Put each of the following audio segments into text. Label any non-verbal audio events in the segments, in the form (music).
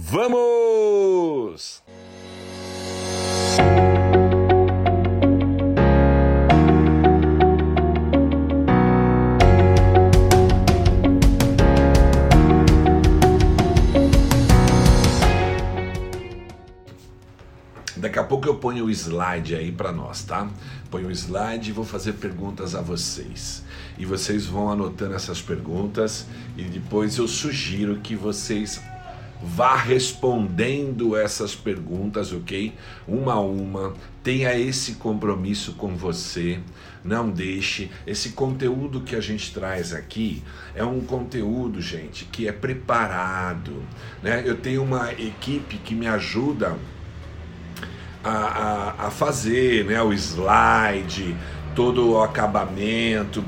Vamos! Daqui a pouco eu ponho o slide aí para nós, tá? Ponho o slide e vou fazer perguntas a vocês. E vocês vão anotando essas perguntas e depois eu sugiro que vocês vá respondendo essas perguntas, ok? Uma a uma. Tenha esse compromisso com você. Não deixe. Esse conteúdo que a gente traz aqui é um conteúdo, gente, que é preparado. Né? Eu tenho uma equipe que me ajuda a, a, a fazer né, o slide, todo o acabamento,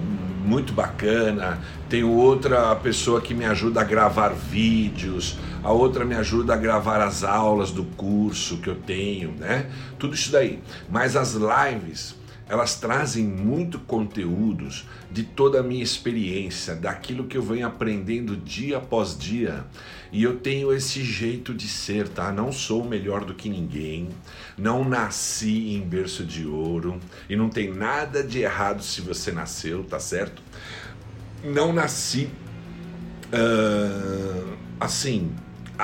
muito bacana. Tenho outra pessoa que me ajuda a gravar vídeos, a outra me ajuda a gravar as aulas do curso que eu tenho, né? Tudo isso daí. Mas as lives, elas trazem muito conteúdos de toda a minha experiência, daquilo que eu venho aprendendo dia após dia. E eu tenho esse jeito de ser, tá? Não sou melhor do que ninguém, não nasci em berço de ouro e não tem nada de errado se você nasceu, tá certo? Não nasci uh, assim,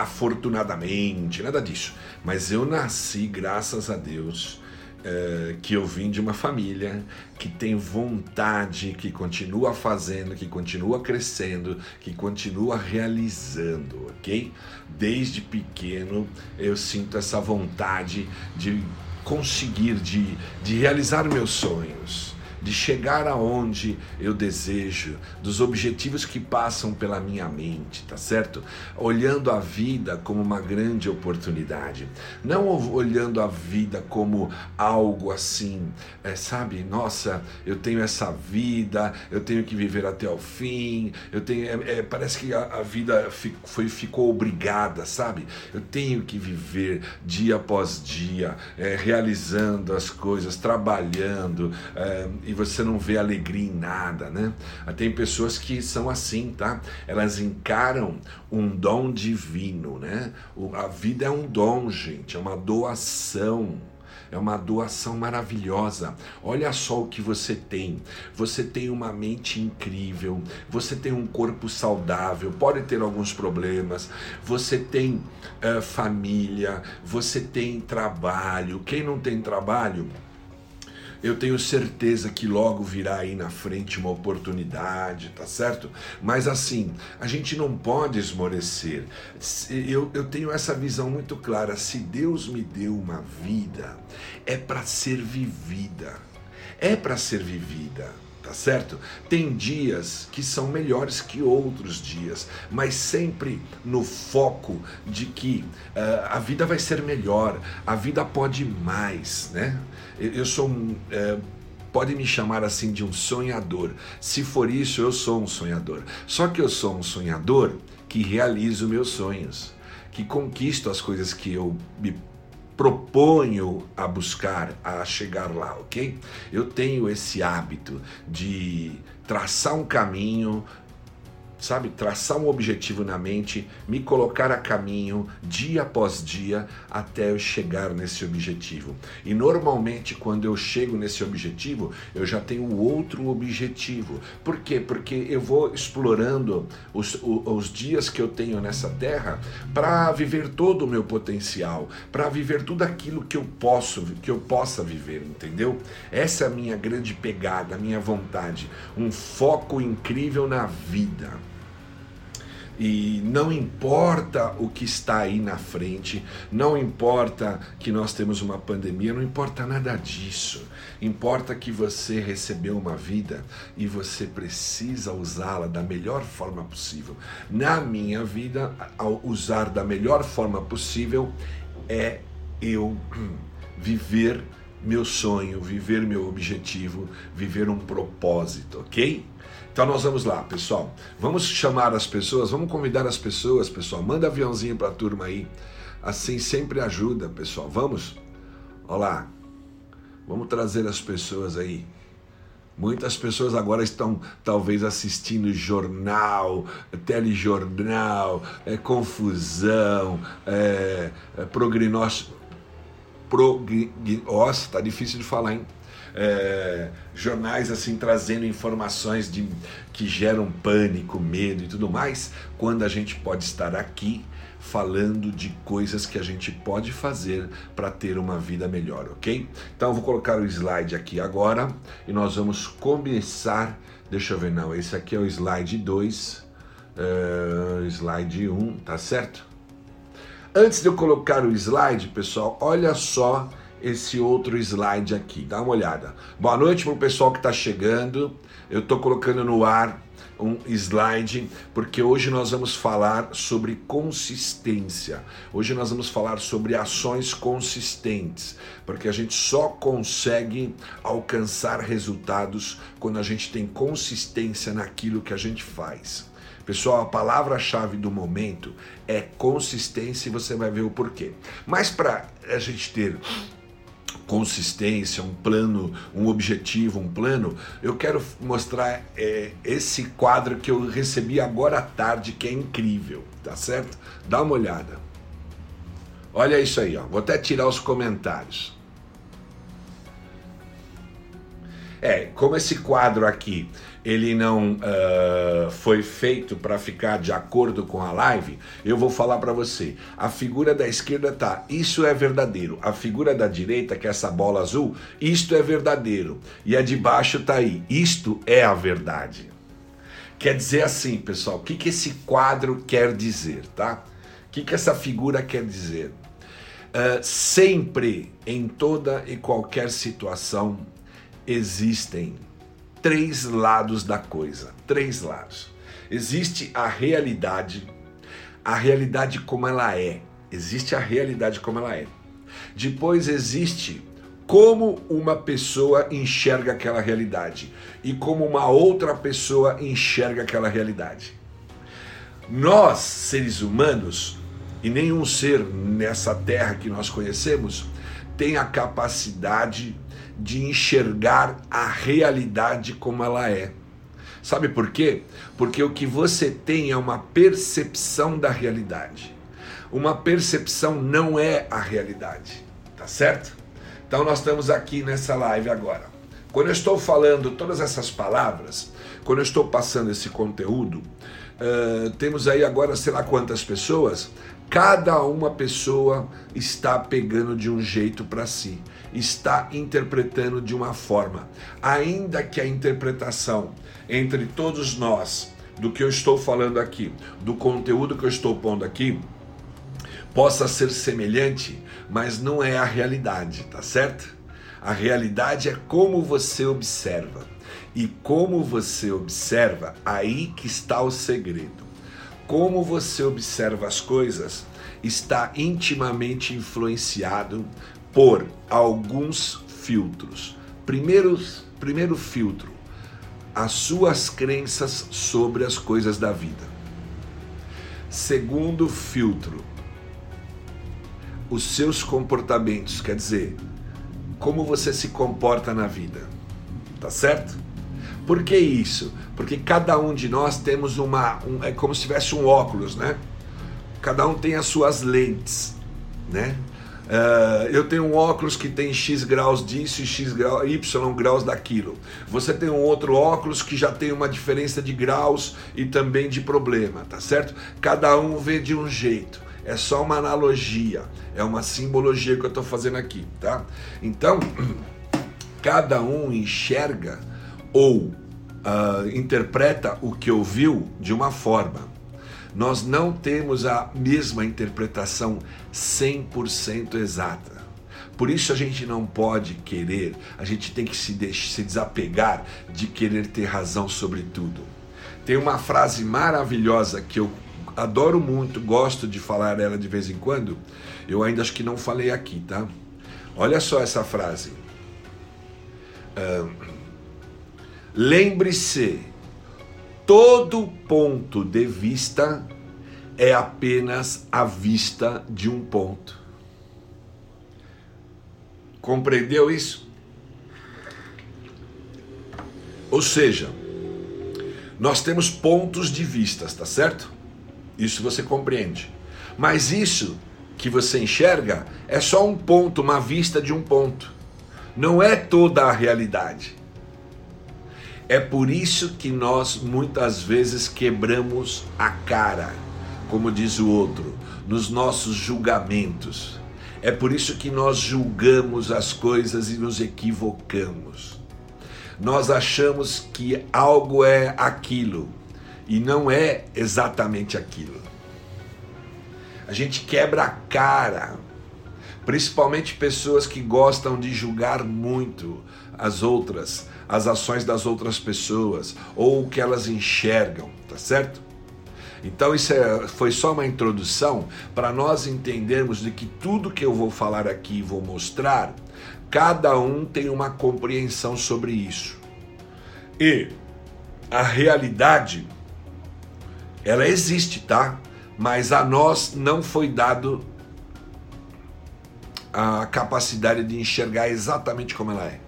afortunadamente, nada disso. Mas eu nasci, graças a Deus, é, que eu vim de uma família que tem vontade, que continua fazendo, que continua crescendo, que continua realizando, ok? Desde pequeno eu sinto essa vontade de conseguir, de, de realizar meus sonhos de chegar aonde eu desejo, dos objetivos que passam pela minha mente, tá certo? Olhando a vida como uma grande oportunidade, não olhando a vida como algo assim, é, sabe? Nossa, eu tenho essa vida, eu tenho que viver até o fim, eu tenho, é, é, parece que a, a vida foi, ficou obrigada, sabe? Eu tenho que viver dia após dia, é, realizando as coisas, trabalhando é, e você não vê alegria em nada, né? Tem pessoas que são assim, tá? Elas encaram um dom divino, né? A vida é um dom, gente, é uma doação. É uma doação maravilhosa. Olha só o que você tem. Você tem uma mente incrível, você tem um corpo saudável, pode ter alguns problemas, você tem uh, família, você tem trabalho. Quem não tem trabalho, eu tenho certeza que logo virá aí na frente uma oportunidade, tá certo? Mas assim, a gente não pode esmorecer. Eu, eu tenho essa visão muito clara. Se Deus me deu uma vida, é para ser vivida. É para ser vivida tá certo? Tem dias que são melhores que outros dias, mas sempre no foco de que uh, a vida vai ser melhor, a vida pode mais, né? Eu sou um. Uh, pode me chamar assim de um sonhador. Se for isso, eu sou um sonhador. Só que eu sou um sonhador que realizo meus sonhos, que conquisto as coisas que eu me proponho a buscar, a chegar lá, ok? Eu tenho esse hábito de traçar um caminho, sabe, traçar um objetivo na mente, me colocar a caminho dia após dia até eu chegar nesse objetivo. E normalmente quando eu chego nesse objetivo, eu já tenho outro objetivo. Por quê? Porque eu vou explorando os, os dias que eu tenho nessa terra para viver todo o meu potencial, para viver tudo aquilo que eu posso, que eu possa viver, entendeu? Essa é a minha grande pegada, a minha vontade, um foco incrível na vida. E não importa o que está aí na frente, não importa que nós temos uma pandemia, não importa nada disso. Importa que você recebeu uma vida e você precisa usá-la da melhor forma possível. Na minha vida, ao usar da melhor forma possível é eu viver meu sonho, viver meu objetivo, viver um propósito, ok? Então nós vamos lá, pessoal. Vamos chamar as pessoas, vamos convidar as pessoas, pessoal. Manda aviãozinho para a turma aí. Assim sempre ajuda, pessoal. Vamos? Olá. Vamos trazer as pessoas aí. Muitas pessoas agora estão talvez assistindo jornal, telejornal, é, confusão, é, é, prognóstico. Prog... Nossa, tá difícil de falar, hein? É, jornais assim trazendo informações de, que geram pânico, medo e tudo mais, quando a gente pode estar aqui falando de coisas que a gente pode fazer para ter uma vida melhor, ok? Então vou colocar o slide aqui agora e nós vamos começar. Deixa eu ver, não, esse aqui é o slide 2, uh, é, slide 1, um, tá certo? Antes de eu colocar o slide, pessoal, olha só esse outro slide aqui, dá uma olhada. Boa noite para o pessoal que está chegando. Eu estou colocando no ar um slide, porque hoje nós vamos falar sobre consistência. Hoje nós vamos falar sobre ações consistentes, porque a gente só consegue alcançar resultados quando a gente tem consistência naquilo que a gente faz. Pessoal, a palavra-chave do momento é consistência e você vai ver o porquê. Mas para a gente ter consistência, um plano, um objetivo, um plano, eu quero mostrar é, esse quadro que eu recebi agora à tarde, que é incrível, tá certo? Dá uma olhada. Olha isso aí, ó. Vou até tirar os comentários. É, como esse quadro aqui ele não uh, foi feito para ficar de acordo com a live, eu vou falar para você. A figura da esquerda tá, isso é verdadeiro. A figura da direita, que é essa bola azul, isto é verdadeiro. E a de baixo tá aí, isto é a verdade. Quer dizer assim, pessoal, o que, que esse quadro quer dizer, tá? O que, que essa figura quer dizer? Uh, sempre, em toda e qualquer situação, existem três lados da coisa. Três lados. Existe a realidade, a realidade como ela é. Existe a realidade como ela é. Depois existe como uma pessoa enxerga aquela realidade e como uma outra pessoa enxerga aquela realidade. Nós, seres humanos, e nenhum ser nessa terra que nós conhecemos, tem a capacidade de enxergar a realidade como ela é. Sabe por quê? Porque o que você tem é uma percepção da realidade. Uma percepção não é a realidade, tá certo? Então nós estamos aqui nessa live agora. Quando eu estou falando todas essas palavras, quando eu estou passando esse conteúdo, uh, temos aí agora sei lá quantas pessoas, cada uma pessoa está pegando de um jeito para si está interpretando de uma forma. Ainda que a interpretação entre todos nós do que eu estou falando aqui, do conteúdo que eu estou pondo aqui, possa ser semelhante, mas não é a realidade, tá certo? A realidade é como você observa. E como você observa, aí que está o segredo. Como você observa as coisas está intimamente influenciado por alguns filtros. Primeiro, primeiro filtro, as suas crenças sobre as coisas da vida. Segundo filtro, os seus comportamentos, quer dizer, como você se comporta na vida. Tá certo? Por que isso? Porque cada um de nós temos uma. Um, é como se tivesse um óculos, né? Cada um tem as suas lentes, né? Uh, eu tenho um óculos que tem X graus disso e X Y graus daquilo. Você tem um outro óculos que já tem uma diferença de graus e também de problema, tá certo? Cada um vê de um jeito. É só uma analogia, é uma simbologia que eu estou fazendo aqui, tá? Então, (clears throat) cada um enxerga ou uh, interpreta o que ouviu de uma forma nós não temos a mesma interpretação 100% exata. Por isso a gente não pode querer, a gente tem que se, se desapegar de querer ter razão sobre tudo. Tem uma frase maravilhosa que eu adoro muito, gosto de falar ela de vez em quando. Eu ainda acho que não falei aqui, tá? Olha só essa frase. Uh, Lembre-se todo ponto de vista é apenas a vista de um ponto. Compreendeu isso? Ou seja, nós temos pontos de vistas, tá certo? Isso você compreende. Mas isso que você enxerga é só um ponto, uma vista de um ponto. Não é toda a realidade. É por isso que nós muitas vezes quebramos a cara, como diz o outro, nos nossos julgamentos. É por isso que nós julgamos as coisas e nos equivocamos. Nós achamos que algo é aquilo e não é exatamente aquilo. A gente quebra a cara, principalmente pessoas que gostam de julgar muito as outras, as ações das outras pessoas ou o que elas enxergam, tá certo? Então isso é, foi só uma introdução para nós entendermos de que tudo que eu vou falar aqui e vou mostrar, cada um tem uma compreensão sobre isso. E a realidade ela existe, tá? Mas a nós não foi dado a capacidade de enxergar exatamente como ela é.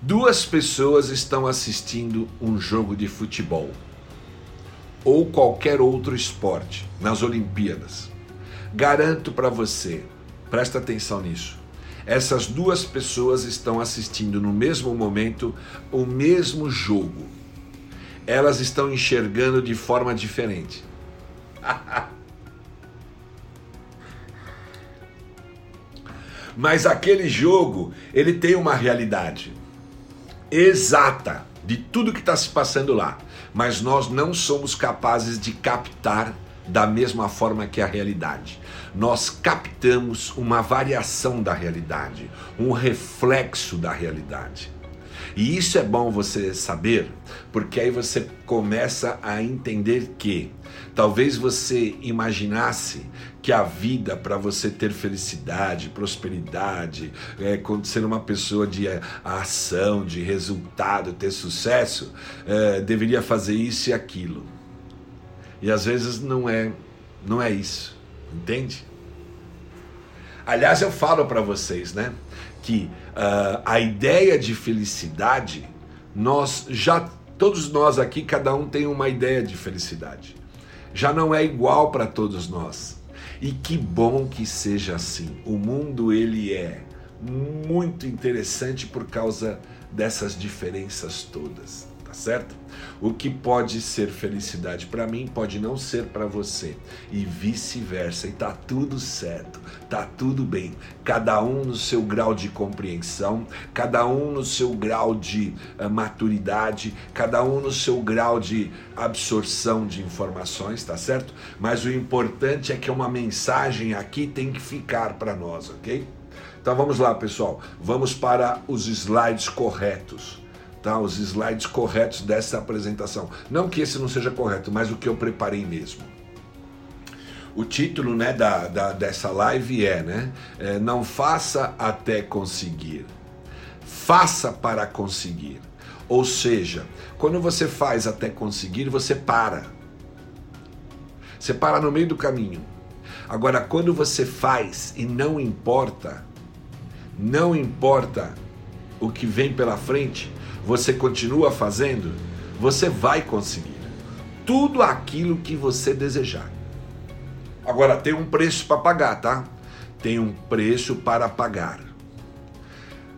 Duas pessoas estão assistindo um jogo de futebol ou qualquer outro esporte nas Olimpíadas. Garanto para você, presta atenção nisso. Essas duas pessoas estão assistindo no mesmo momento o mesmo jogo. Elas estão enxergando de forma diferente. (laughs) Mas aquele jogo, ele tem uma realidade exata de tudo que está se passando lá, mas nós não somos capazes de captar da mesma forma que a realidade. Nós captamos uma variação da realidade, um reflexo da realidade. E isso é bom você saber, porque aí você começa a entender que talvez você imaginasse que a vida para você ter felicidade, prosperidade, é, ser uma pessoa de é, ação, de resultado, ter sucesso, é, deveria fazer isso e aquilo. E às vezes não é, não é isso, entende? Aliás, eu falo para vocês, né, que uh, a ideia de felicidade, nós já todos nós aqui, cada um tem uma ideia de felicidade. Já não é igual para todos nós. E que bom que seja assim. O mundo ele é muito interessante por causa dessas diferenças todas, certo? O que pode ser felicidade para mim pode não ser para você e vice-versa. E tá tudo certo, tá tudo bem. Cada um no seu grau de compreensão, cada um no seu grau de uh, maturidade, cada um no seu grau de absorção de informações, tá certo? Mas o importante é que uma mensagem aqui tem que ficar para nós, ok? Então vamos lá, pessoal. Vamos para os slides corretos tá? os slides corretos dessa apresentação. Não que esse não seja correto, mas o que eu preparei mesmo. O título né, da, da dessa live é, né, é Não faça até conseguir, faça para conseguir. Ou seja, quando você faz até conseguir, você para. Você para no meio do caminho. Agora, quando você faz e não importa, não importa o que vem pela frente, você continua fazendo, você vai conseguir tudo aquilo que você desejar. Agora tem um preço para pagar, tá? Tem um preço para pagar.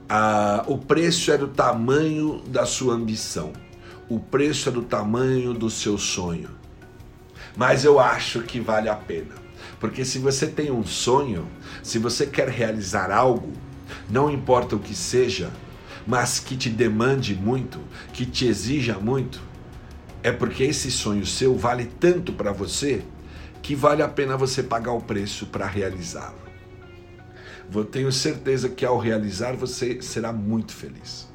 Ah, o preço é do tamanho da sua ambição. O preço é do tamanho do seu sonho. Mas eu acho que vale a pena. Porque se você tem um sonho, se você quer realizar algo, não importa o que seja, mas que te demande muito, que te exija muito, é porque esse sonho seu vale tanto para você que vale a pena você pagar o preço para realizá-lo. Eu tenho certeza que ao realizar você será muito feliz.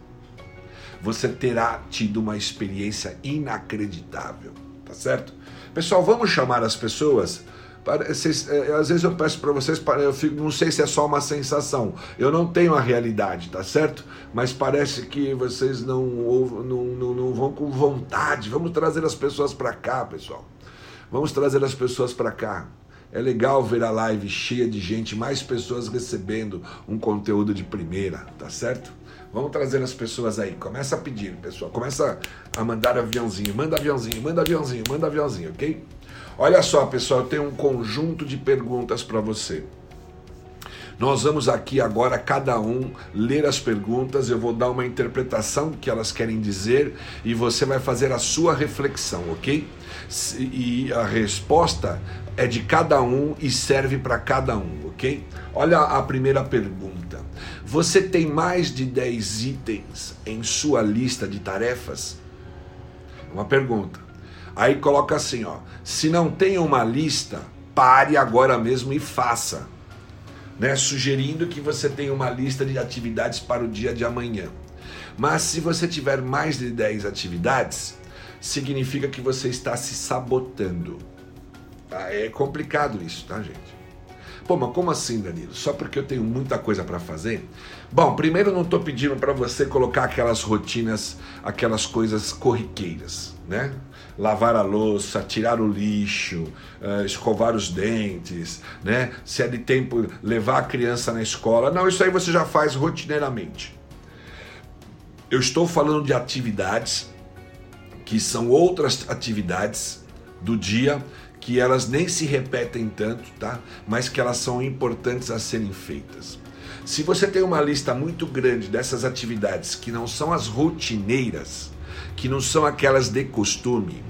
Você terá tido uma experiência inacreditável, tá certo? Pessoal, vamos chamar as pessoas Vocês, é, às vezes eu peço para vocês, eu fico, não sei se é só uma sensação, eu não tenho a realidade, tá certo? Mas parece que vocês não, não, não, não vão com vontade. Vamos trazer as pessoas para cá, pessoal. Vamos trazer as pessoas para cá. É legal ver a live cheia de gente, mais pessoas recebendo um conteúdo de primeira, tá certo? Vamos trazer as pessoas aí. Começa a pedir, pessoal. Começa a mandar aviãozinho. Manda aviãozinho, manda aviãozinho, manda aviãozinho, ok? Olha só, pessoal, eu tenho um conjunto de perguntas para você. Nós vamos aqui agora, cada um, ler as perguntas, eu vou dar uma interpretação do que elas querem dizer e você vai fazer a sua reflexão, ok? E a resposta é de cada um e serve para cada um, ok? Olha a primeira pergunta. Você tem mais de 10 itens em sua lista de tarefas? Uma pergunta. Aí coloca assim, ó: se não tem uma lista, pare agora mesmo e faça né, sugerindo que você tenha uma lista de atividades para o dia de amanhã. Mas se você tiver mais de 10 atividades, significa que você está se sabotando. Tá? É complicado isso, tá, gente? Pô, mas como assim, Danilo? Só porque eu tenho muita coisa para fazer? Bom, primeiro não estou pedindo para você colocar aquelas rotinas, aquelas coisas corriqueiras, né? Lavar a louça, tirar o lixo, uh, escovar os dentes, né? Se é de tempo levar a criança na escola. Não, isso aí você já faz rotineiramente. Eu estou falando de atividades que são outras atividades do dia que elas nem se repetem tanto, tá? Mas que elas são importantes a serem feitas. Se você tem uma lista muito grande dessas atividades que não são as rotineiras, que não são aquelas de costume,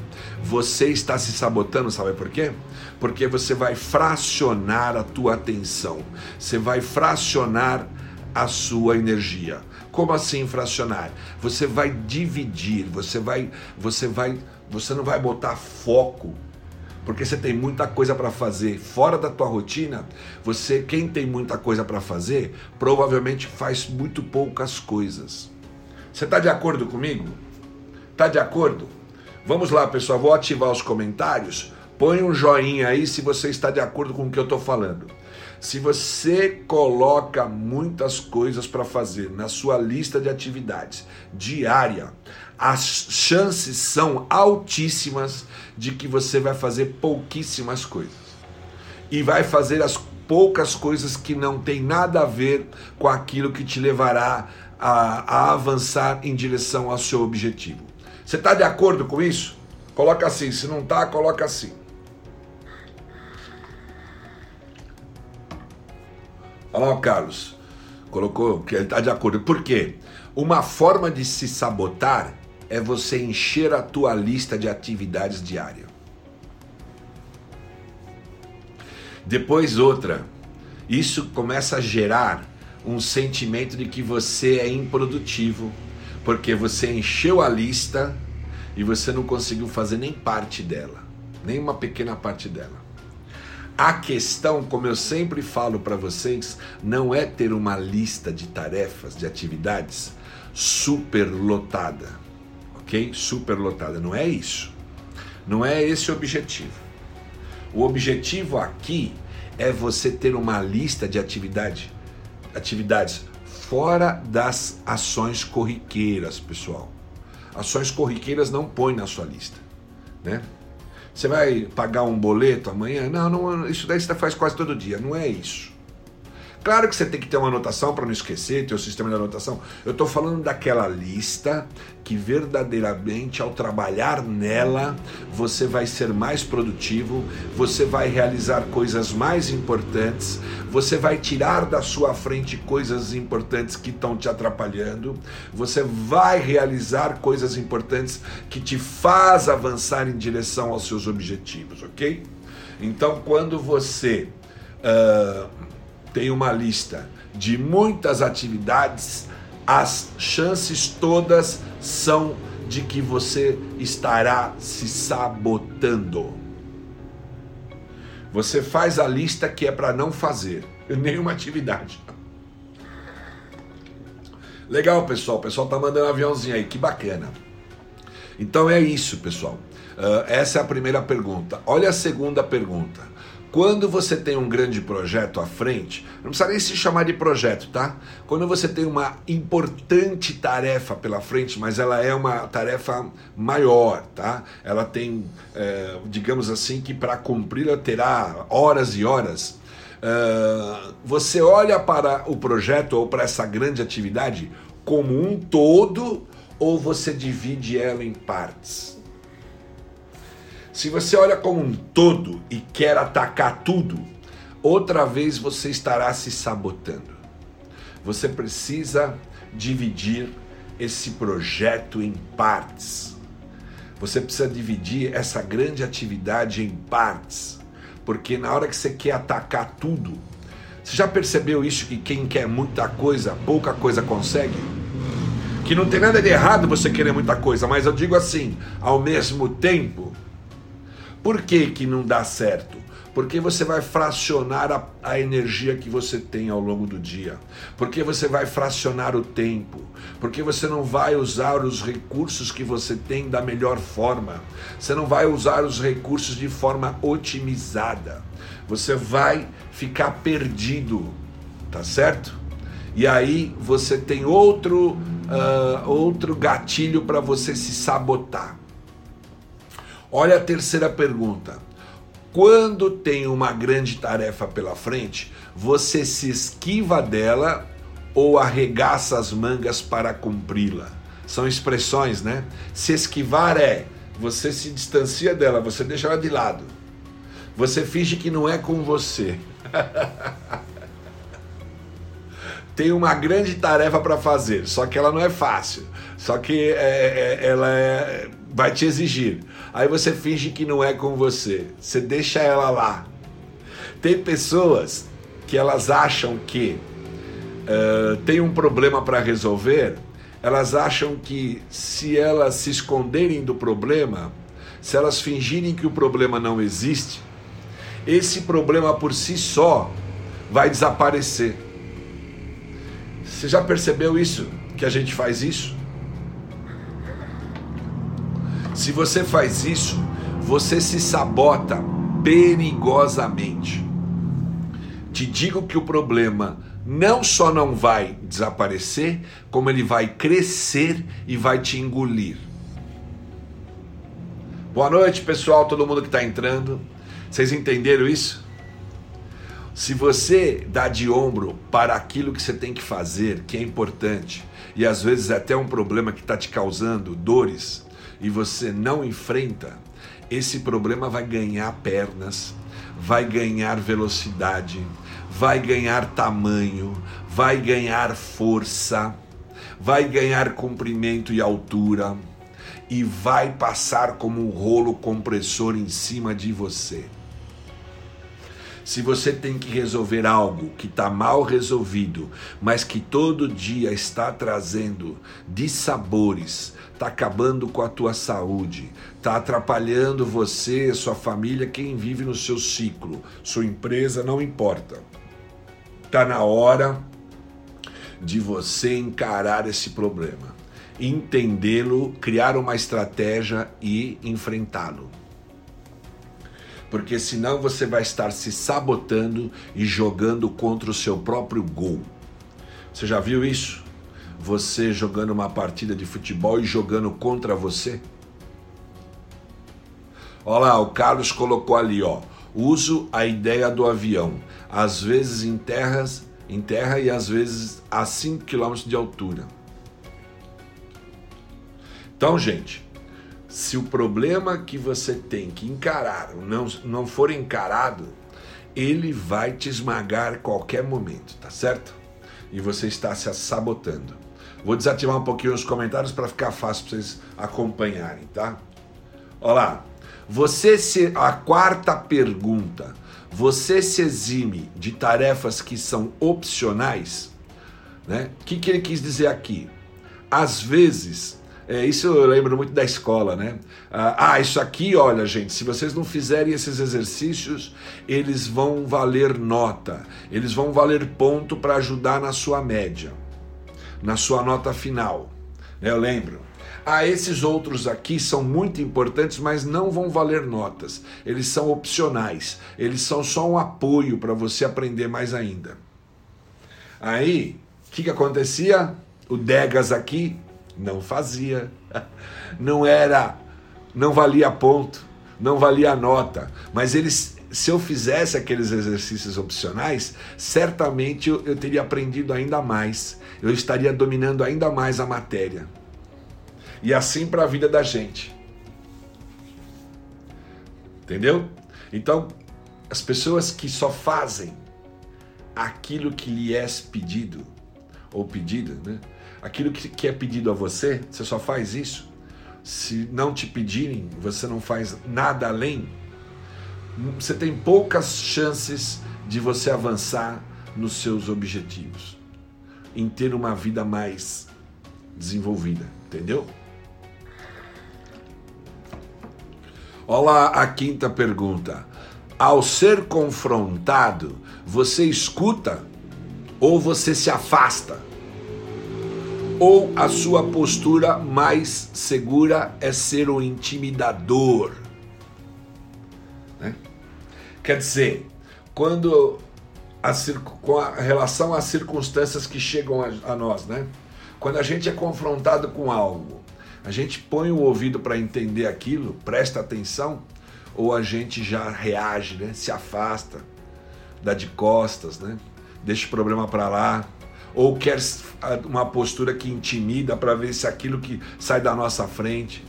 você está se sabotando, sabe por quê? Porque você vai fracionar a tua atenção, você vai fracionar a sua energia. Como assim fracionar? Você vai dividir, você vai, você vai, você não vai botar foco porque você tem muita coisa para fazer fora da tua rotina. Você, quem tem muita coisa para fazer, provavelmente faz muito poucas coisas. Você está de acordo comigo? Tá de acordo? Vamos lá, pessoal, vou ativar os comentários. Põe um joinha aí se você está de acordo com o que eu estou falando. Se você coloca muitas coisas para fazer na sua lista de atividades diária, as chances são altíssimas de que você vai fazer pouquíssimas coisas. E vai fazer as poucas coisas que não tem nada a ver com aquilo que te levará a, a avançar em direção ao seu objetivo. Você está de acordo com isso? Coloca assim. Se não está, coloca assim. Olha lá o Carlos. Colocou que ele está de acordo. Por quê? Uma forma de se sabotar é você encher a tua lista de atividades diárias. Depois outra. Isso começa a gerar um sentimento de que você é improdutivo porque você encheu a lista e você não conseguiu fazer nem parte dela, nem uma pequena parte dela. A questão, como eu sempre falo para vocês, não é ter uma lista de tarefas, de atividades super lotada, ok? Super lotada, não é isso. Não é esse o objetivo. O objetivo aqui é você ter uma lista de atividade, atividades fora das ações corriqueiras, pessoal. Ações corriqueiras não põe na sua lista, né? Você vai pagar um boleto amanhã? Não, não, isso daí você faz quase todo dia. Não é isso. Claro que você tem que ter uma anotação para não esquecer, ter o sistema de anotação. Eu estou falando daquela lista que verdadeiramente, ao trabalhar nela, você vai ser mais produtivo, você vai realizar coisas mais importantes, você vai tirar da sua frente coisas importantes que estão te atrapalhando, você vai realizar coisas importantes que te faz avançar em direção aos seus objetivos, ok? Então, quando você uh, tem uma lista de muitas atividades, as chances todas são de que você estará se sabotando. Você faz a lista que é para não fazer (laughs) nenhuma atividade. Legal, pessoal. O pessoal tá mandando aviãozinho aí, que bacana. Então é isso, pessoal. Uh, essa é a primeira pergunta. Olha a segunda pergunta. Quando você tem um grande projeto à frente, não precisa nem se chamar de projeto, tá? Quando você tem uma importante tarefa pela frente, mas ela é uma tarefa maior, tá? Ela tem, é, digamos assim, que para cumpri-la terá horas e horas. Uh, você olha para o projeto ou para essa grande atividade como um todo ou você divide ela em partes? Se você olha como um todo e quer atacar tudo, outra vez você estará se sabotando. Você precisa dividir esse projeto em partes. Você precisa dividir essa grande atividade em partes, porque na hora que você quer atacar tudo, você já percebeu isso que quem quer muita coisa, pouca coisa consegue? Que não tem nada de errado você querer muita coisa, mas eu digo assim, ao mesmo tempo, por que, que não dá certo? Porque você vai fracionar a, a, energia que você tem ao longo do dia. Porque você vai fracionar o tempo. Porque você não vai usar os recursos que você tem da melhor forma. Você não vai usar os recursos de forma otimizada. Você vai ficar perdido. Tá certo? E aí você tem outro, uh, outro gatilho para você se sabotar. Olha a terceira pergunta. Quando tem uma grande tarefa pela frente, você se esquiva dela ou arregaça as mangas para cumpri-la? São expressões, né? Se esquivar é você se distancia dela, você deixa ela de lado. Você finge que não é com você. (laughs) tem uma grande tarefa para fazer, só que ela não é fácil. Só que é, é, ela é, vai te exigir. Aí você finge que não é com você. Você deixa ela lá. Tem pessoas que elas acham que uh, tem um problema para resolver, elas acham que se elas se esconderem do problema, se elas fingirem que o problema não existe, esse problema por si só vai desaparecer. Você já percebeu isso? Que a gente faz isso? Se você faz isso, você se sabota perigosamente. Te digo que o problema não só não vai desaparecer, como ele vai crescer e vai te engolir. Boa noite, pessoal, todo mundo que está entrando. Vocês entenderam isso? Se você dá de ombro para aquilo que você tem que fazer, que é importante, e às vezes é até um problema que está te causando dores, e você não enfrenta, esse problema vai ganhar pernas, vai ganhar velocidade, vai ganhar tamanho, vai ganhar força, vai ganhar comprimento e altura e vai passar como um rolo compressor em cima de você. Se você tem que resolver algo que está mal resolvido, mas que todo dia está trazendo dissabores, está acabando com a tua saúde, está atrapalhando você, sua família, quem vive no seu ciclo, sua empresa, não importa. Está na hora de você encarar esse problema, entendê-lo, criar uma estratégia e enfrentá-lo. Porque senão você vai estar se sabotando e jogando contra o seu próprio gol. Você já viu isso? você jogando uma partida de futebol e jogando contra você? Olha lá, o Carlos colocou ali, ó. Uso a ideia do avião, às vezes em terras, em terra e às vezes a 5 km de altura. Então, gente, se o problema que você tem que encarar não, não for encarado, ele vai te esmagar qualquer momento, tá certo? E você está se sabotando. Vou desativar um pouquinho os comentários para ficar fácil para vocês acompanharem, tá? Olá. Você se a quarta pergunta, você se exime de tarefas que são opcionais, né? O que, que ele quis dizer aqui? Às vezes, é, isso eu lembro muito da escola, né? Ah, ah, isso aqui, olha, gente, se vocês não fizerem esses exercícios, eles vão valer nota, eles vão valer ponto para ajudar na sua média na sua nota final. Né, eu lembro, Ah, esses outros aqui são muito importantes, mas não vão valer notas. Eles são opcionais. Eles são só um apoio para você aprender mais ainda. Aí, o que, que acontecia? O Degas aqui não fazia. Não era, não valia ponto, não valia nota. Mas eles, se eu fizesse aqueles exercícios opcionais, certamente eu, eu teria aprendido ainda mais. Eu estaria dominando ainda mais a matéria. E assim para a vida da gente. Entendeu? Então, as pessoas que só fazem aquilo que lhe é pedido, ou pedido, né? Aquilo que é pedido a você, você só faz isso. Se não te pedirem, você não faz nada além. Você tem poucas chances de você avançar nos seus objetivos, em ter uma vida mais desenvolvida, entendeu? Olá, a quinta pergunta. Ao ser confrontado, você escuta ou você se afasta? Ou a sua postura mais segura é ser o intimidador? Né? Quer dizer, quando a, com a relação às circunstâncias que chegam a, a nós, né? Quando a gente é confrontado com algo, a gente põe o ouvido para entender aquilo, presta atenção, ou a gente já reage, né? Se afasta, dá de costas, né? Deixa o problema para lá, ou quer uma postura que intimida para ver se aquilo que sai da nossa frente.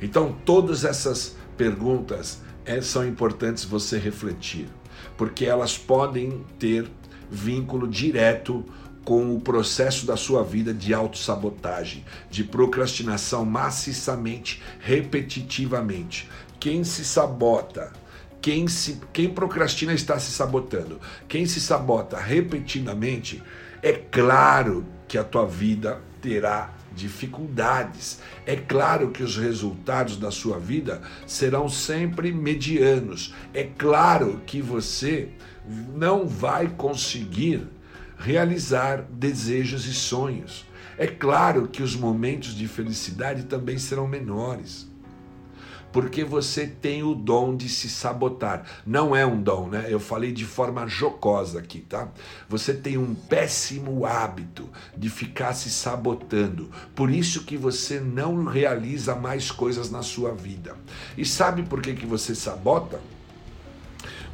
Então, todas essas perguntas é, são importantes você refletir, porque elas podem ter vínculo direto com o processo da sua vida de autossabotagem, de procrastinação maciçamente, repetitivamente. Quem se sabota quem, se, quem procrastina está se sabotando. Quem se sabota repetidamente, é claro que a tua vida terá dificuldades. É claro que os resultados da sua vida serão sempre medianos. É claro que você não vai conseguir realizar desejos e sonhos. É claro que os momentos de felicidade também serão menores porque você tem o dom de se sabotar. Não é um dom, né? Eu falei de forma jocosa aqui, tá? Você tem um péssimo hábito de ficar se sabotando. Por isso que você não realiza mais coisas na sua vida. E sabe por que, que você sabota?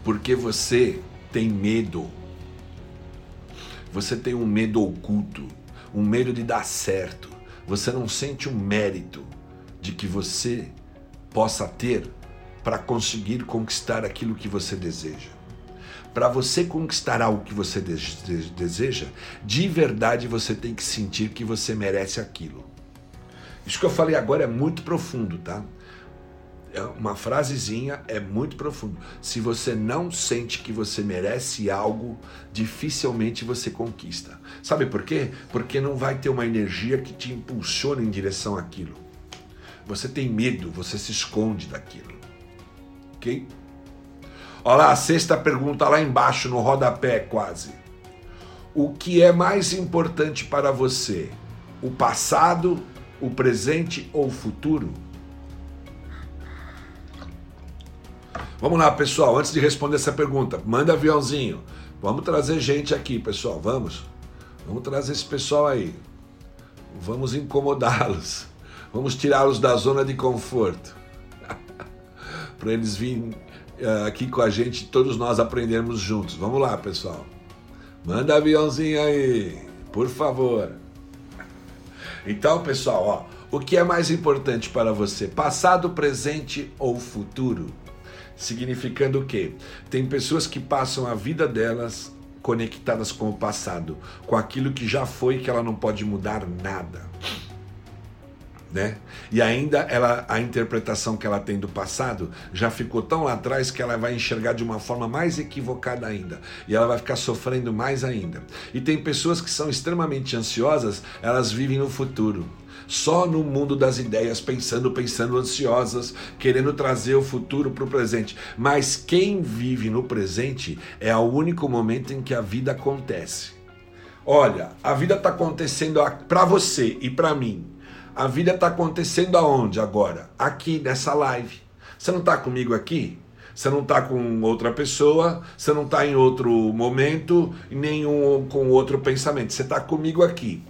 Porque você tem medo. Você tem um medo oculto, um medo de dar certo. Você não sente o mérito de que você possa ter para conseguir conquistar aquilo que você deseja. Para você conquistar algo que você deseja, de verdade você tem que sentir que você merece aquilo. Isso que eu falei agora é muito profundo, tá? É uma frasezinha é muito profundo. Se você não sente que você merece algo, dificilmente você conquista. Sabe por quê? Porque não vai ter uma energia que te impulsione em direção àquilo. Você tem medo, você se esconde daquilo. Ok? Olha lá, a sexta pergunta lá embaixo no rodapé, quase. O que é mais importante para você? O passado, o presente ou o futuro? Vamos lá, pessoal, antes de responder essa pergunta, manda aviãozinho. Vamos trazer gente aqui, pessoal, vamos? Vamos trazer esse pessoal aí. Vamos incomodá-los. Vamos tirá-los da zona de conforto. (laughs) Para eles virem uh, aqui com a gente, todos nós aprendermos juntos. Vamos lá, pessoal. Manda aviãozinho aí, por favor. Então, pessoal, ó, o que é mais importante para você? Passado, presente ou futuro? Significando o quê? Tem pessoas que passam a vida delas conectadas com o passado, com aquilo que já foi que ela não pode mudar nada né? E ainda ela, a interpretação que ela tem do passado já ficou tão lá atrás que ela vai enxergar de uma forma mais equivocada ainda. E ela vai ficar sofrendo mais ainda. E tem pessoas que são extremamente ansiosas, elas vivem no futuro. Só no mundo das ideias, pensando, pensando, ansiosas, querendo trazer o futuro para o presente. Mas quem vive no presente é o único momento em que a vida acontece. Olha, a vida está acontecendo para você e para mim A vida está acontecendo aonde agora? Aqui nessa live. Você não está comigo aqui? Você não está com outra pessoa, você não está em outro momento, nenhum com outro pensamento. Você está comigo aqui.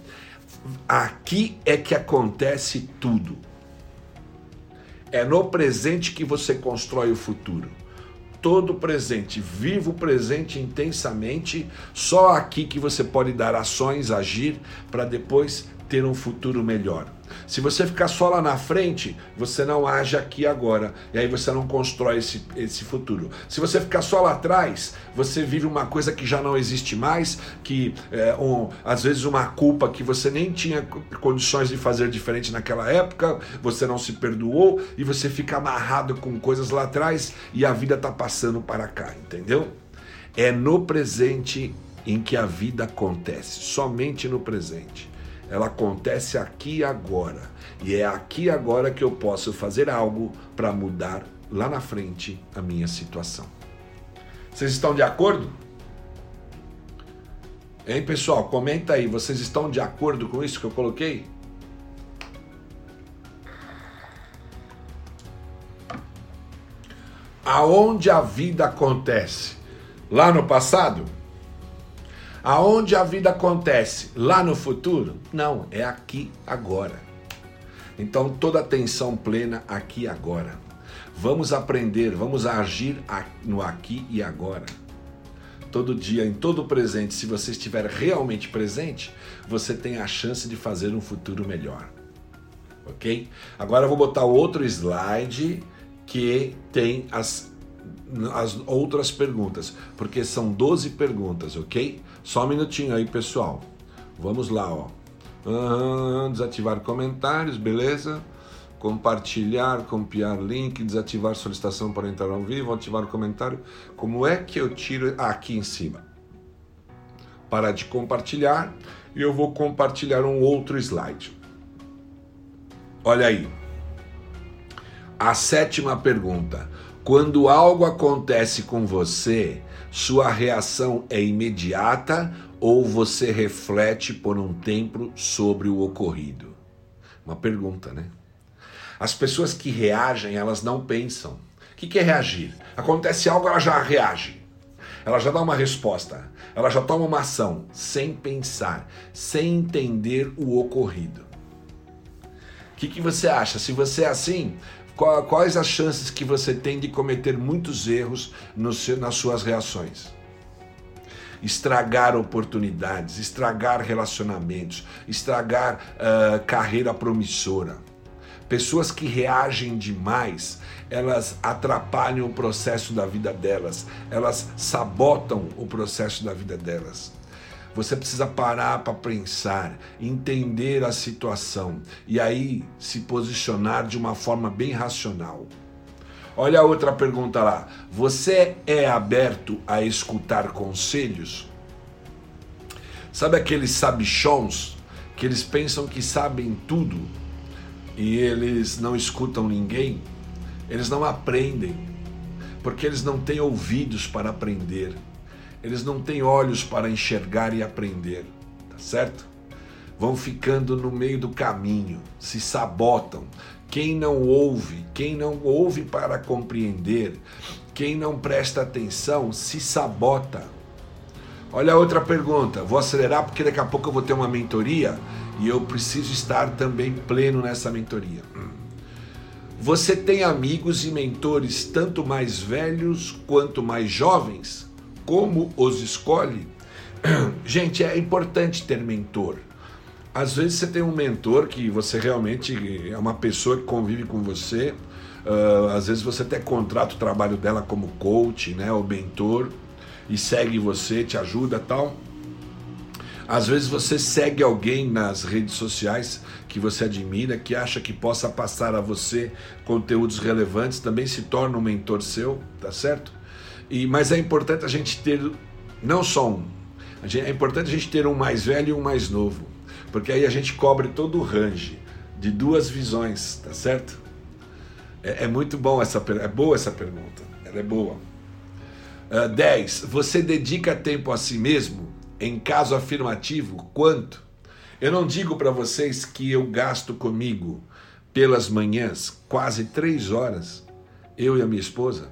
Aqui é que acontece tudo. É no presente que você constrói o futuro. Todo presente, viva o presente intensamente, só aqui que você pode dar ações, agir, para depois ter um futuro melhor. Se você ficar só lá na frente, você não age aqui agora. E aí você não constrói esse, esse futuro. Se você ficar só lá atrás, você vive uma coisa que já não existe mais, que é, um, às vezes uma culpa que você nem tinha condições de fazer diferente naquela época, você não se perdoou e você fica amarrado com coisas lá atrás e a vida está passando para cá, entendeu? É no presente em que a vida acontece, somente no presente ela acontece aqui e agora. E é aqui e agora que eu posso fazer algo para mudar lá na frente a minha situação. Vocês estão de acordo? Hein, pessoal? Comenta aí. Vocês estão de acordo com isso que eu coloquei? Aonde a vida acontece? Lá no passado? Aonde a vida acontece? Lá no futuro? Não, é aqui agora. Então toda atenção plena aqui agora. Vamos aprender, vamos agir no aqui e agora. Todo dia, em todo presente, se você estiver realmente presente, você tem a chance de fazer um futuro melhor. Ok? Agora eu vou botar outro slide que tem as, as outras perguntas, porque são 12 perguntas, ok? Só um minutinho aí, pessoal. Vamos lá, ó. Uhum, desativar comentários, beleza? Compartilhar, copiar link, desativar solicitação para entrar ao vivo, ativar comentário. Como é que eu tiro aqui em cima? Parar de compartilhar e eu vou compartilhar um outro slide. Olha aí. A sétima pergunta. Quando algo acontece com você, sua reação é imediata ou você reflete por um tempo sobre o ocorrido? Uma pergunta, né? As pessoas que reagem, elas não pensam. O que é reagir? Acontece algo, ela já reage. Ela já dá uma resposta. Ela já toma uma ação sem pensar, sem entender o ocorrido. O que, que você acha? Se você é assim, quais as chances que você tem de cometer muitos erros seu, nas suas reações? Estragar oportunidades, estragar relacionamentos, estragar uh, carreira promissora. Pessoas que reagem demais, elas atrapalham o processo da vida delas, elas sabotam o processo da vida delas. Você precisa parar para pensar, entender a situação e aí se posicionar de uma forma bem racional. Olha a outra pergunta lá. Você é aberto a escutar conselhos? Sabe aqueles sabichons que eles pensam que sabem tudo e eles não escutam ninguém? Eles não aprendem, porque eles não têm ouvidos para aprender eles não têm olhos para enxergar e aprender, tá certo? Vão ficando no meio do caminho, se sabotam. Quem não ouve, quem não ouve para compreender, quem não presta atenção, se sabota. Olha a outra pergunta. Vou acelerar porque daqui a pouco eu vou ter uma mentoria e eu preciso estar também pleno nessa mentoria. Você tem amigos e mentores tanto mais velhos quanto mais jovens? Como os escolhe. (clears throat) Gente, é importante ter mentor. Às vezes você tem um mentor que você realmente é uma pessoa que convive com você. Uh, às vezes você até contrata o trabalho dela como coach, né, ou mentor, e segue você, te ajuda tal. Às vezes você segue alguém nas redes sociais que você admira, que acha que possa passar a você conteúdos relevantes, também se torna um mentor seu, tá certo? E, mas é importante a gente ter não só um, é importante a gente ter um mais velho e um mais novo, porque aí a gente cobre todo o range de duas visões, tá certo? É, é muito bom essa é boa essa pergunta, ela é boa. 10. Uh, você dedica tempo a si mesmo? Em caso afirmativo, quanto? Eu não digo para vocês que eu gasto comigo pelas manhãs quase três horas, eu e a minha esposa,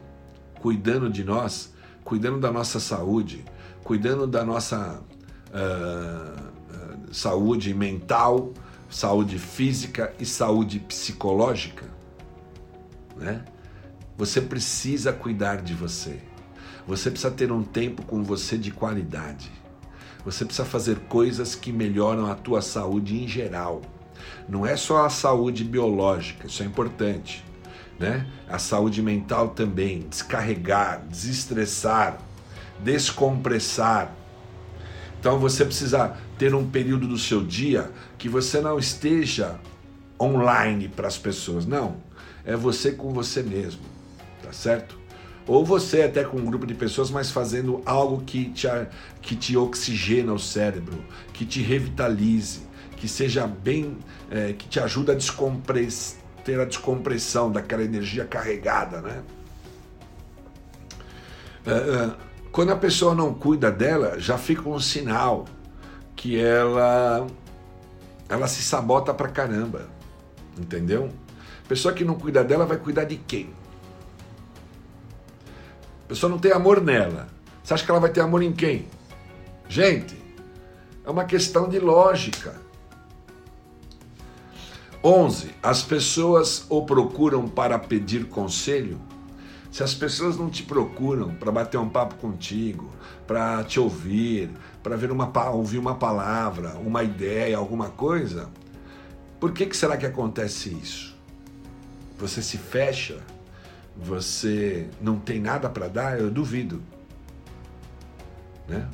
cuidando de nós, cuidando da nossa saúde, cuidando da nossa uh, saúde mental, saúde física e saúde psicológica, né? Você precisa cuidar de você. Você precisa ter um tempo com você de qualidade. Você precisa fazer coisas que melhoram a tua saúde em geral. Não é só a saúde biológica, isso é importante, né? A saúde mental também, descarregar, desestressar, descompressar. Então você precisa ter um período do seu dia que você não esteja online para as pessoas, não. É você com você mesmo, tá certo? Ou você até com um grupo de pessoas, mas fazendo algo que te, que te oxigena o cérebro, que te revitalize, que seja bem, é, que te ajuda a descompress, ter a descompressão daquela energia carregada, né? É, é, quando a pessoa não cuida dela, já fica um sinal que ela ela se sabota pra caramba, entendeu? Pessoa que não cuida dela vai cuidar de quem? Pessoa não tem amor nela. Você acha que ela vai ter amor em quem? Gente, é uma questão de lógica. 11. As pessoas o procuram para pedir conselho. Se as pessoas não te procuram para bater um papo contigo, para te ouvir, para ver uma ouvir uma palavra, uma ideia, alguma coisa, por que, que será que acontece isso? Você se fecha você não tem nada para dar, eu duvido. Né?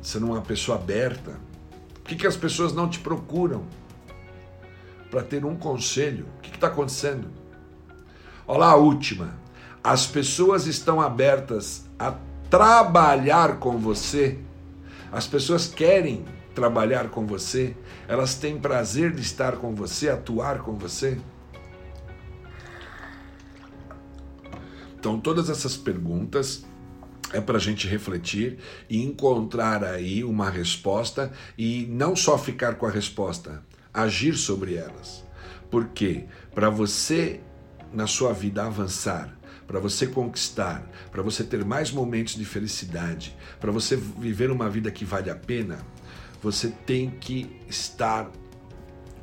Você não é uma pessoa aberta. Por que, que as pessoas não te procuram para ter um conselho? O que está acontecendo? Olha lá a última. As pessoas estão abertas a trabalhar com você. As pessoas querem trabalhar com você. Elas têm prazer de estar com você, atuar com você. Então, todas essas perguntas é para a gente refletir e encontrar aí uma resposta e não só ficar com a resposta, agir sobre elas. Porque para você na sua vida avançar, para você conquistar, para você ter mais momentos de felicidade, para você viver uma vida que vale a pena, você tem que estar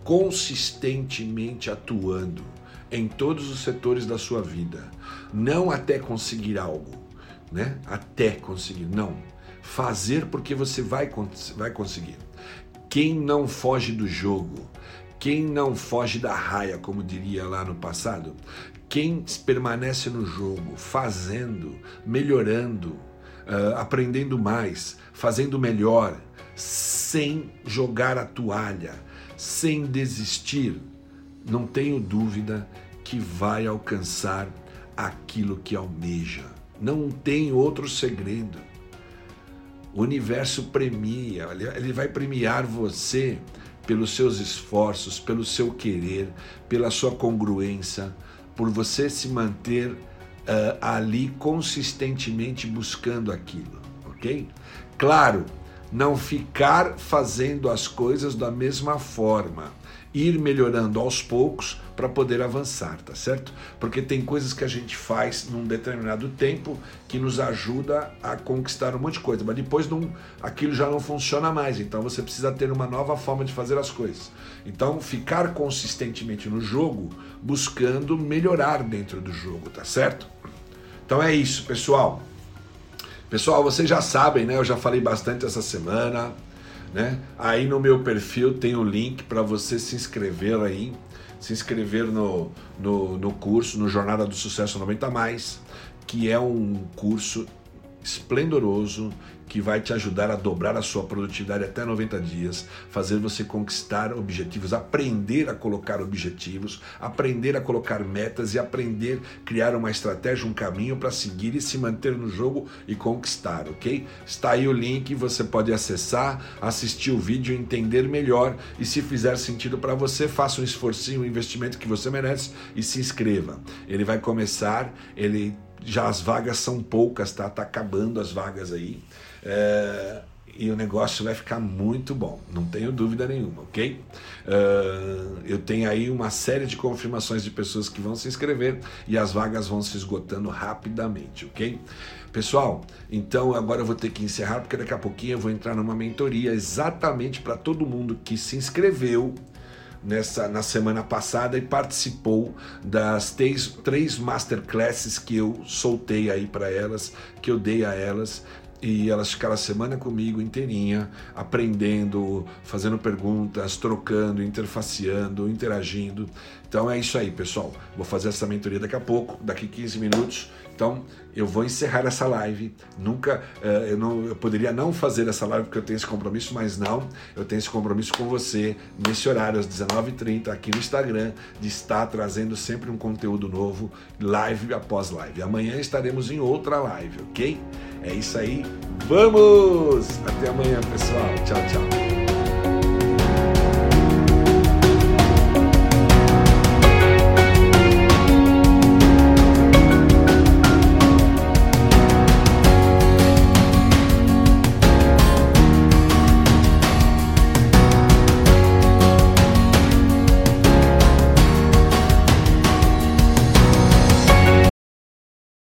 consistentemente atuando em todos os setores da sua vida. Não até conseguir algo, né? Até conseguir, não. Fazer porque você vai, vai conseguir. Quem não foge do jogo, quem não foge da raia, como diria lá no passado, quem permanece no jogo, fazendo, melhorando, uh, aprendendo mais, fazendo melhor, sem jogar a toalha, sem desistir, não tenho dúvida que vai alcançar aquilo que almeja. Não tem outro segredo. O universo premia, ele vai premiar você pelos seus esforços, pelo seu querer, pela sua congruência, por você se manter uh, ali consistentemente buscando aquilo, ok? Claro, não ficar fazendo as coisas da mesma forma ir melhorando aos poucos para poder avançar, tá certo? Porque tem coisas que a gente faz num determinado tempo que nos ajuda a conquistar um monte de coisa, mas depois não, aquilo já não funciona mais, então você precisa ter uma nova forma de fazer as coisas. Então, ficar consistentemente no jogo, buscando melhorar dentro do jogo, tá certo? Então é isso, pessoal. Pessoal, vocês já sabem, né? Eu já falei bastante essa semana. Né? Aí no meu perfil tem o link para você se inscrever aí, se inscrever no, no, no curso, no Jornada do Sucesso 90 Mais, que é um curso esplendoroso que vai te ajudar a dobrar a sua produtividade até 90 dias, fazer você conquistar objetivos, aprender a colocar objetivos, aprender a colocar metas e aprender a criar uma estratégia, um caminho para seguir e se manter no jogo e conquistar, ok? Está aí o link, você pode acessar, assistir o vídeo, entender melhor e se fizer sentido para você, faça um esforcinho, um investimento que você merece e se inscreva. Ele vai começar, ele já as vagas são poucas, tá? Tá acabando as vagas aí. É, e o negócio vai ficar muito bom, não tenho dúvida nenhuma, ok? Uh, eu tenho aí uma série de confirmações de pessoas que vão se inscrever e as vagas vão se esgotando rapidamente, ok? Pessoal, então agora eu vou ter que encerrar porque daqui a pouquinho eu vou entrar numa mentoria exatamente para todo mundo que se inscreveu nessa na semana passada e participou das três, três masterclasses que eu soltei aí para elas, que eu dei a elas e elas ficaram a semana comigo inteirinha, aprendendo, fazendo perguntas, trocando, interfaceando, interagindo. Então é isso aí, pessoal. Vou fazer essa mentoria daqui a pouco, daqui 15 minutos. Então eu vou encerrar essa live. Nunca, uh, eu, não, eu poderia não fazer essa live porque eu tenho esse compromisso, mas não. Eu tenho esse compromisso com você nesse horário, às 19h30, aqui no Instagram, de estar trazendo sempre um conteúdo novo, live após live. Amanhã estaremos em outra live, ok? É isso aí. Vamos! Até amanhã, pessoal. Tchau, tchau.